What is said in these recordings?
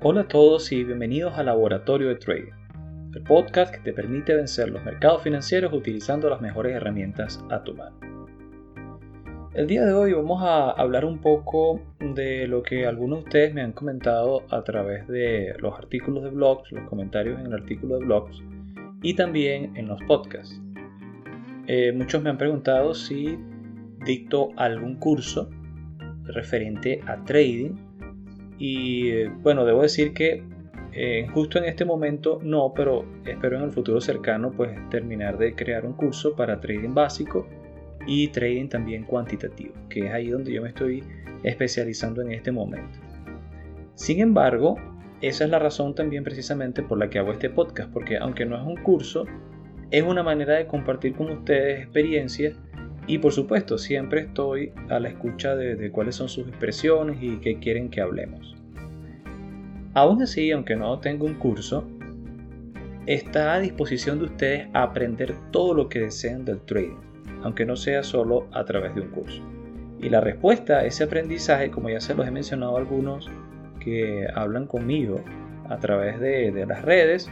Hola a todos y bienvenidos al Laboratorio de Trading, el podcast que te permite vencer los mercados financieros utilizando las mejores herramientas a tu mano. El día de hoy vamos a hablar un poco de lo que algunos de ustedes me han comentado a través de los artículos de blogs, los comentarios en el artículo de blogs y también en los podcasts. Eh, muchos me han preguntado si dicto algún curso referente a trading y eh, bueno, debo decir que eh, justo en este momento no, pero espero en el futuro cercano pues terminar de crear un curso para trading básico y trading también cuantitativo, que es ahí donde yo me estoy especializando en este momento. Sin embargo, esa es la razón también precisamente por la que hago este podcast, porque aunque no es un curso, es una manera de compartir con ustedes experiencias y por supuesto, siempre estoy a la escucha de, cuáles son sus expresiones y qué quieren que hablemos. Aún así, aunque no tengo un curso, está a disposición de ustedes aprender todo lo que deseen del trading, aunque no sea solo a través de un curso. Y la respuesta a ese aprendizaje, como ya se los he mencionado a algunos que hablan conmigo a través de las redes,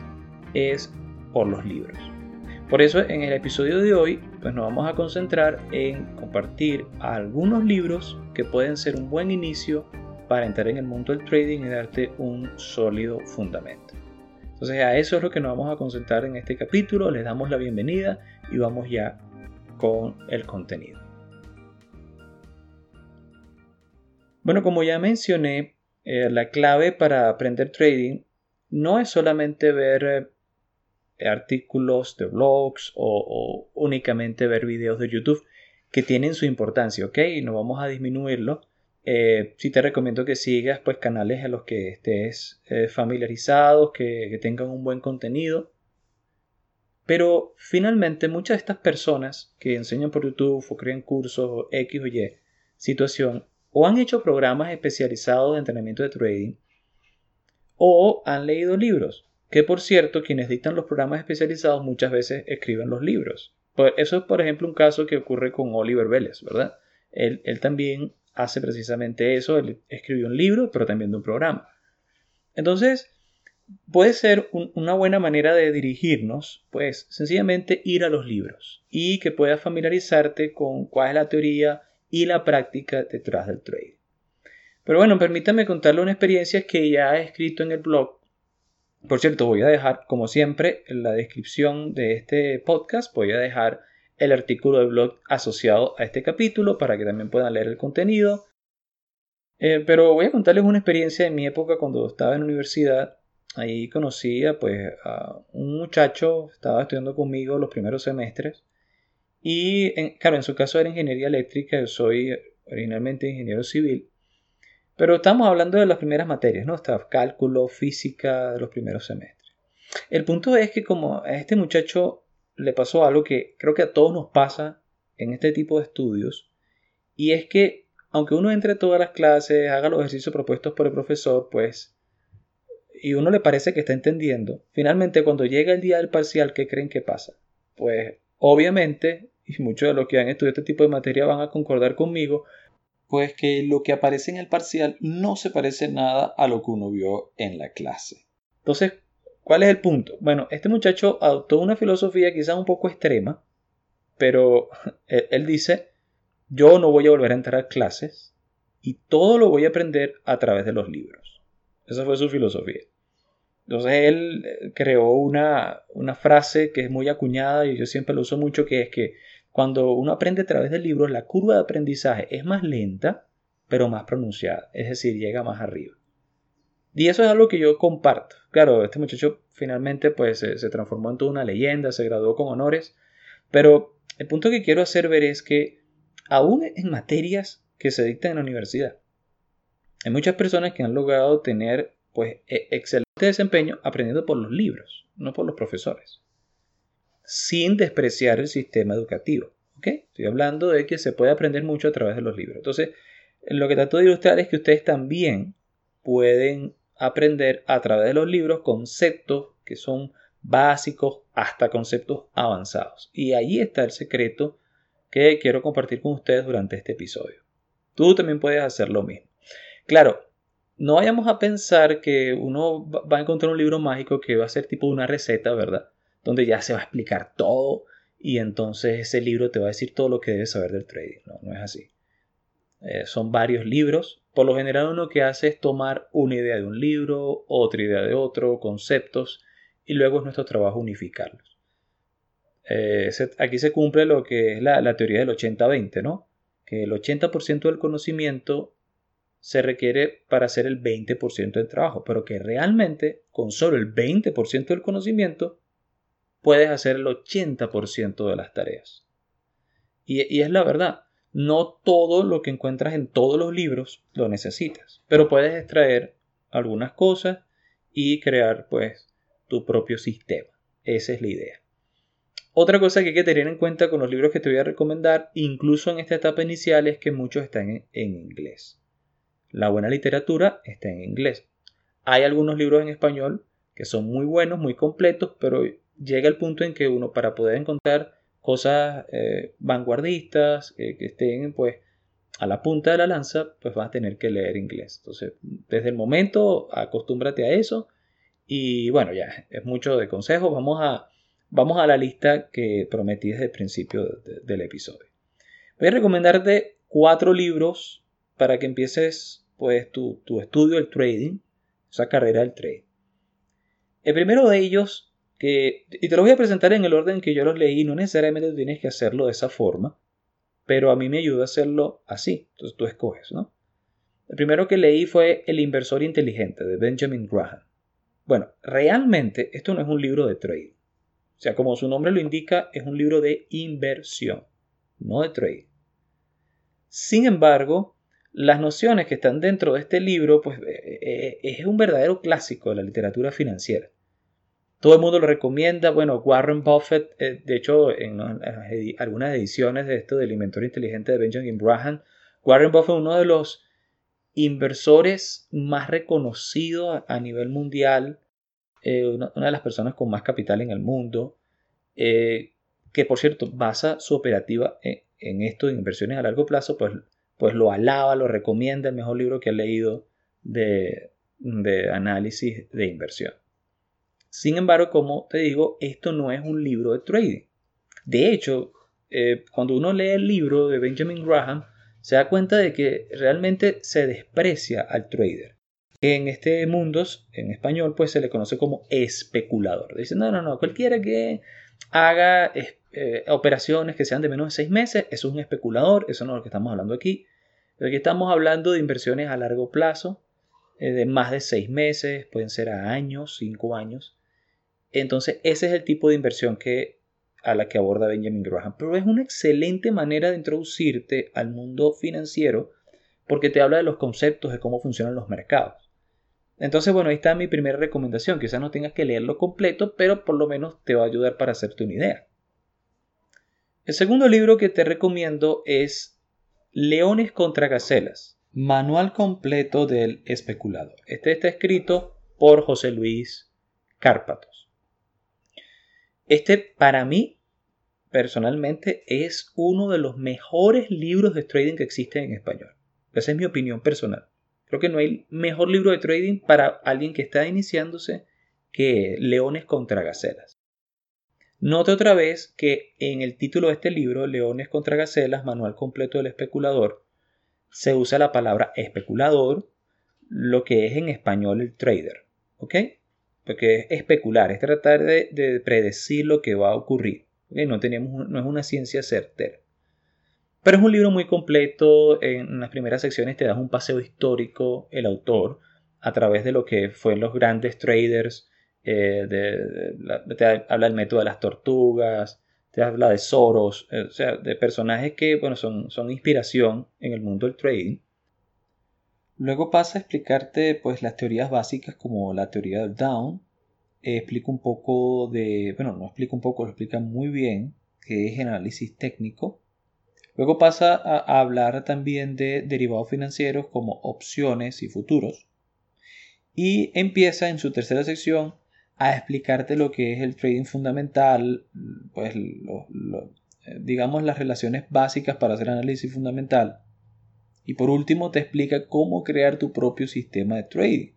es por los libros. Por eso en el episodio de hoy pues nos vamos a concentrar en compartir algunos libros que pueden ser un buen inicio para entrar en el mundo del trading y darte un sólido fundamento. Entonces a eso es lo que nos vamos a concentrar en este capítulo. Les damos la bienvenida y vamos ya con el contenido. Bueno, como ya mencioné, eh, la clave para aprender trading no es solamente ver eh, artículos de blogs o, únicamente ver videos de YouTube que tienen su importancia, ¿ok? No vamos a disminuirlo. Eh, sí te recomiendo que sigas pues canales en los que estés eh, familiarizados, que, que tengan un buen contenido. Pero finalmente muchas de estas personas que enseñan por YouTube o crean cursos X o Y situación o han hecho programas especializados de entrenamiento de trading o han leído libros que por cierto quienes dictan los programas especializados muchas veces escriben los libros. Eso es por ejemplo un caso que ocurre con Oliver Vélez, ¿verdad? Él, también hace precisamente eso, él escribió un libro, pero también de un programa. Entonces, puede ser una buena manera de dirigirnos, pues sencillamente ir a los libros y que puedas familiarizarte con cuál es la teoría y la práctica detrás del trading. Pero bueno, permítame contarle una experiencia que ya he escrito en el blog por cierto, voy a dejar, como siempre, la descripción de este podcast, voy a dejar el artículo de blog asociado a este capítulo para que también puedan leer el contenido. Eh, pero voy a contarles una experiencia de mi época cuando estaba en la universidad. Ahí conocí a, pues, a un muchacho, estaba estudiando conmigo los primeros semestres. Y, claro, en su caso era ingeniería eléctrica, yo soy originalmente ingeniero civil. Pero estamos hablando de las primeras materias, ¿no? Está cálculo, física de los primeros semestres. El punto es que como a este muchacho le pasó algo que creo que a todos nos pasa en este tipo de estudios, y es que aunque uno entre todas las clases, haga los ejercicios propuestos por el profesor, pues, y uno le parece que está entendiendo, finalmente cuando llega el día del parcial, ¿qué creen que pasa? Pues obviamente, y muchos de los que han estudiado este tipo de materia van a concordar conmigo, pues que lo que aparece en el parcial no se parece nada a lo que uno vio en la clase. Entonces, ¿cuál es el punto? Bueno, este muchacho adoptó una filosofía quizás un poco extrema, pero él, dice, yo no voy a volver a entrar a clases y todo lo voy a aprender a través de los libros. Esa fue su filosofía. Entonces él eh, creó una, una frase que es muy acuñada y yo siempre lo uso mucho, que es que cuando uno aprende a través del libro, la curva de aprendizaje es más lenta, pero más pronunciada, es decir, llega más arriba. Y eso es algo que yo comparto. Claro, este muchacho finalmente pues se, transformó en toda una leyenda, se graduó con honores, pero el punto que quiero hacer ver es que aún en materias que se dictan en la universidad, hay muchas personas que han logrado tener pues e, excelente desempeño aprendiendo por los libros, no por los profesores sin despreciar el sistema educativo. Estoy hablando de que se puede aprender mucho a través de los libros. Entonces, lo que trato de ilustrar es que ustedes también pueden aprender a través de los libros conceptos que son básicos hasta conceptos avanzados. Y ahí está el secreto que quiero compartir con ustedes durante este episodio. Tú también puedes hacer lo mismo. Claro, no vayamos a pensar que uno va a encontrar un libro mágico que va a ser tipo una receta, ¿verdad? Donde ya se va a explicar todo y entonces ese libro te va a decir todo lo que debes saber del trading. No, no es así. Eh, son varios libros. Por lo general uno que hace es tomar una idea de un libro, otra idea de otro, conceptos, y luego es nuestro trabajo unificarlos. Eh, aquí se cumple lo que es la, la teoría del 80-20, ¿no? Que el 80% del conocimiento se requiere para hacer el 20% del trabajo, pero que realmente con solo el 20% del conocimiento puedes hacer el 80% de las tareas. Y, es la verdad, no todo lo que encuentras en todos los libros lo necesitas, pero puedes extraer algunas cosas y crear pues tu propio sistema. Esa es la idea. Otra cosa que hay que tener en cuenta con los libros que te voy a recomendar, incluso en esta etapa inicial, es que muchos están en inglés. La buena literatura está en inglés. Hay algunos libros en español que son muy buenos, muy completos, pero llega el punto en que uno para poder encontrar cosas eh, vanguardistas eh, que estén pues a la punta de la lanza, pues vas a tener que leer inglés. Entonces, desde el momento, acostúmbrate a eso. Y bueno, ya es mucho de consejos. Vamos a, vamos a la lista que prometí desde el principio del episodio. Voy a recomendarte cuatro libros para que empieces pues tu, estudio del trading, esa carrera del trade. El primero de ellos, y te lo voy a presentar en el orden que yo los leí, no necesariamente tienes que hacerlo de esa forma, pero a mí me ayuda a hacerlo así, entonces tú escoges, ¿no? El primero que leí fue El inversor inteligente de Benjamin Graham. Bueno, realmente esto no es un libro de trading. O sea, como su nombre lo indica, es un libro de inversión, no de trading. Sin embargo, las nociones que están dentro de este libro, pues eh, eh, es un verdadero clásico de la literatura financiera. Todo el mundo lo recomienda. Bueno, Warren Buffett, eh, de hecho, en algunas ediciones de esto del inventor inteligente de Benjamin Graham, Warren Buffett uno de los inversores más reconocidos a nivel mundial, una, de las personas con más capital en el mundo, que por cierto basa su operativa en, en esto de inversiones a largo plazo, pues pues lo alaba, lo recomienda, el mejor libro que he leído de, análisis de inversión. Sin embargo, como te digo, esto no es un libro de trading. De hecho, eh, cuando uno lee el libro de Benjamin Graham, se da cuenta de que realmente se desprecia al trader. En este mundo, en español, pues se le conoce como especulador. Dicen, no, no, no, cualquiera que haga eh, operaciones que sean de menos de seis meses, eso es un especulador, eso no es lo que estamos hablando aquí. Aquí estamos hablando de inversiones a largo plazo, eh, de más de seis meses, pueden ser a años, cinco años. Entonces, ese es el tipo de inversión que, a la que aborda Benjamin Graham. Pero es una excelente manera de introducirte al mundo financiero porque te habla de los conceptos de cómo funcionan los mercados. Entonces, bueno, ahí está mi primera recomendación. Quizás no tengas que leerlo completo, pero por lo menos te va a ayudar para hacerte una idea. El segundo libro que te recomiendo es Leones contra Gacelas. Manual completo del especulador. Este está escrito por José Luis Cárpatos. Este para mí, personalmente, es uno de los mejores libros de trading que existen en español. Esa es mi opinión personal. Creo que no hay mejor libro de trading para alguien que está iniciándose que Leones contra Gacelas. Note otra vez que en el título de este libro, Leones contra Gacelas, Manual completo del especulador, se usa la palabra especulador, lo que es en español el trader. ¿Ok? Porque es especular, es tratar de, predecir lo que va a ocurrir. No, tenemos, no es una ciencia certera. Pero es un libro muy completo. En las primeras secciones te das un paseo histórico, el autor, a través de lo que fueron los grandes traders eh, te habla del método de las tortugas, te habla de Soros, eh, o sea, de personajes que bueno, son inspiración en el mundo del trading. Luego pasa a explicarte pues las teorías básicas como la teoría del down. Eh, explica un poco de, bueno, no explica un poco, lo explica muy bien, que es análisis técnico. Luego pasa a hablar también de derivados financieros como opciones y futuros. Y empieza en su tercera sección a explicarte lo que es el trading fundamental, pues eh, digamos las relaciones básicas para hacer análisis fundamental Y por último te explica cómo crear tu propio sistema de trading.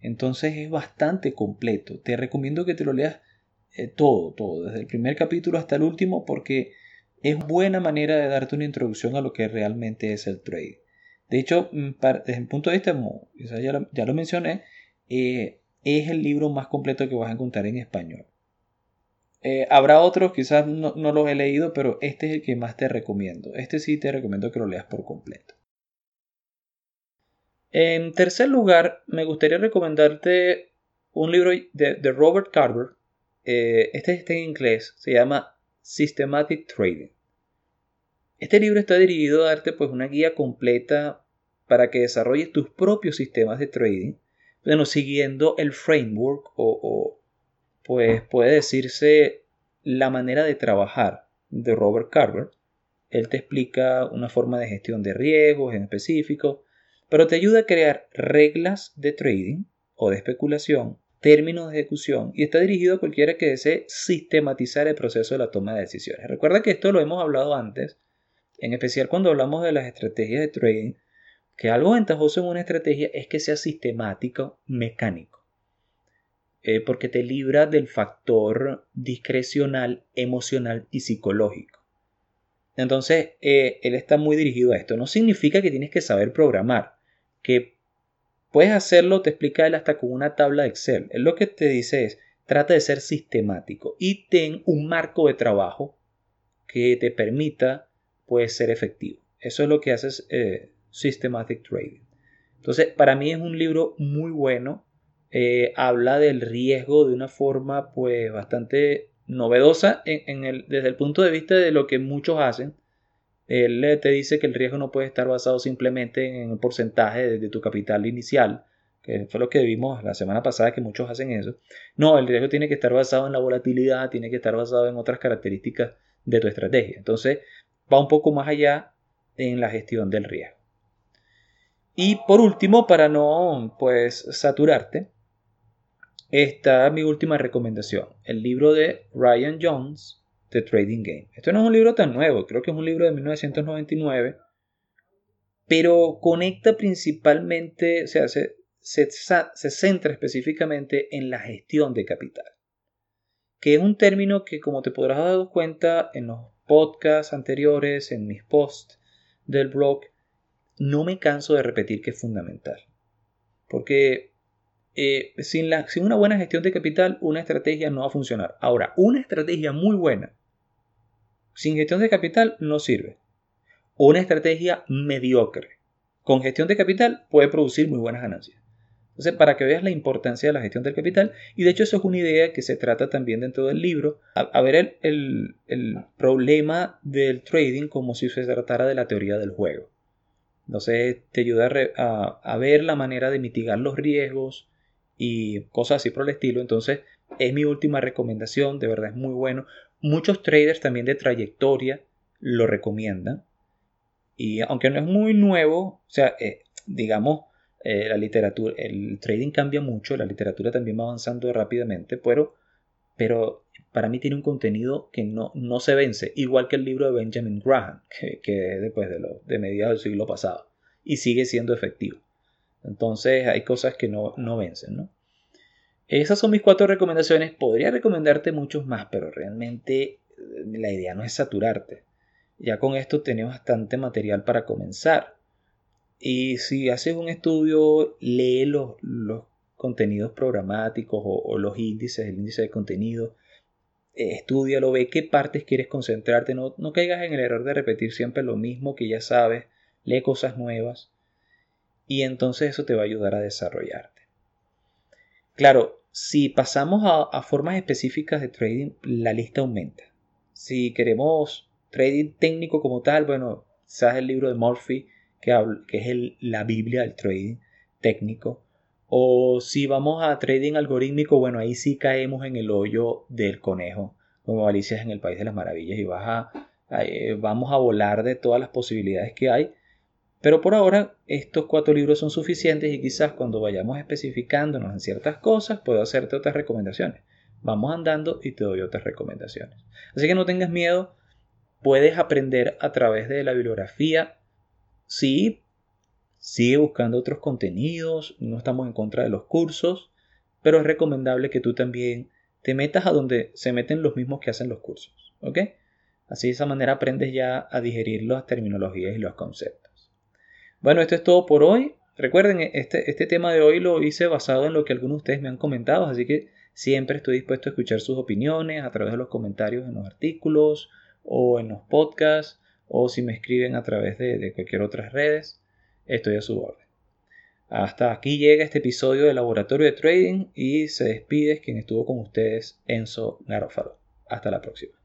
Entonces es bastante completo. Te recomiendo que te lo leas eh, todo, todo, desde el primer capítulo hasta el último, porque es buena manera de darte una introducción a lo que realmente es el trading. De hecho, mm, desde mi punto de vista, ya lo, mencioné, eh, es el libro más completo que vas a encontrar en español. Eh, habrá otros, quizás no, no, los he leído, pero este es el que más te recomiendo. Este sí te recomiendo que lo leas por completo. En tercer lugar, me gustaría recomendarte un libro de, Robert Carver. Eh, este está en inglés, se llama Systematic Trading. Este libro está dirigido a darte pues una guía completa para que desarrolles tus propios sistemas de trading, bueno, siguiendo el framework o, o pues puede decirse la manera de trabajar de Robert Carver. Él te explica una forma de gestión de riesgos en específico, pero te ayuda a crear reglas de trading o de especulación, términos de ejecución y está dirigido a cualquiera que desee sistematizar el proceso de la toma de decisiones. Recuerda que esto lo hemos hablado antes, en especial cuando hablamos de las estrategias de trading, que algo ventajoso en una estrategia es que sea sistemático, mecánico, eh, porque te libra del factor discrecional, emocional y psicológico. Entonces, eh, él está muy dirigido a esto. No significa que tienes que saber programar que puedes hacerlo, te explica él hasta con una tabla de Excel. Él lo que te dice es, trata de ser sistemático y ten un marco de trabajo que te permita pues, ser efectivo. Eso es lo que hace eh, Systematic Trading. Entonces, para mí es un libro muy bueno. Eh, habla del riesgo de una forma pues bastante novedosa en, el, desde el punto de vista de lo que muchos hacen él te dice que el riesgo no puede estar basado simplemente en el porcentaje de, tu capital inicial, que fue lo que vimos la semana pasada que muchos hacen eso. No, el riesgo tiene que estar basado en la volatilidad, tiene que estar basado en otras características de tu estrategia. Entonces, va un poco más allá en la gestión del riesgo. Y por último, para no pues saturarte, está mi última recomendación, el libro de Ryan Jones, The Trading Game. Esto no es un libro tan nuevo, creo que es un libro de 1999, pero conecta principalmente, o sea, se, se, centra específicamente en la gestión de capital, que es un término que como te podrás dar cuenta en los podcasts anteriores, en mis posts del blog, no me canso de repetir que es fundamental. Porque eh, sin, la, sin, una buena gestión de capital, una estrategia no va a funcionar. Ahora, una estrategia muy buena, sin gestión de capital, no sirve. Una estrategia mediocre, con gestión de capital, puede producir muy buenas ganancias. Entonces, para que veas la importancia de la gestión del capital, y de hecho eso es una idea que se trata también dentro del libro, a, ver el, problema del trading como si se tratara de la teoría del juego. Entonces, te ayuda a, a ver la manera de mitigar los riesgos, y cosas así por el estilo. Entonces es mi última recomendación, de verdad es muy bueno. Muchos traders también de trayectoria lo recomiendan. Y aunque no es muy nuevo, o sea, eh, digamos, eh, la literatura, el trading cambia mucho, la literatura también va avanzando rápidamente, pero, pero para mí tiene un contenido que no, no se vence, igual que el libro de Benjamin Graham, que, que es después de, lo, de mediados del siglo pasado, y sigue siendo efectivo. Entonces hay cosas que no, no vencen, ¿no? Esas son mis cuatro recomendaciones. Podría recomendarte muchos más, pero realmente eh, la idea no es saturarte. Ya con esto tenemos bastante material para comenzar. Y si haces un estudio, lee los, contenidos programáticos o, los índices, el índice de contenido. Eh, estudialo, ve qué partes quieres concentrarte. No, no caigas en el error de repetir siempre lo mismo que ya sabes. Lee cosas nuevas y entonces eso te va a ayudar a desarrollarte. Claro, si pasamos a, formas específicas de trading, la lista aumenta. Si queremos trading técnico como tal, bueno, sabes el libro de Murphy, que, es la Biblia del trading técnico. O si vamos a trading algorítmico, bueno, ahí sí caemos en el hoyo del conejo, como Alicia en el País de las Maravillas, y vas eh, vamos a volar de todas las posibilidades que hay pero por ahora estos cuatro libros son suficientes y quizás cuando vayamos especificándonos en ciertas cosas puedo hacerte otras recomendaciones. Vamos andando y te doy otras recomendaciones. Así que no tengas miedo, puedes aprender a través de la bibliografía sí, sigue buscando otros contenidos, no estamos en contra de los cursos, pero es recomendable que tú también te metas a donde se meten los mismos que hacen los cursos, ¿ok? Así de esa manera aprendes ya a digerir las terminologías y los conceptos. Bueno, esto es todo por hoy. Recuerden, este, este tema de hoy lo hice basado en lo que algunos de ustedes me han comentado, así que siempre estoy dispuesto a escuchar sus opiniones a través de los comentarios en los artículos o en los podcasts o si me escriben a través de, de cualquier otras redes. Estoy a su orden. Hasta aquí llega este episodio de Laboratorio de Trading y se despide quien estuvo con ustedes, Enzo Garofalo. Hasta la próxima.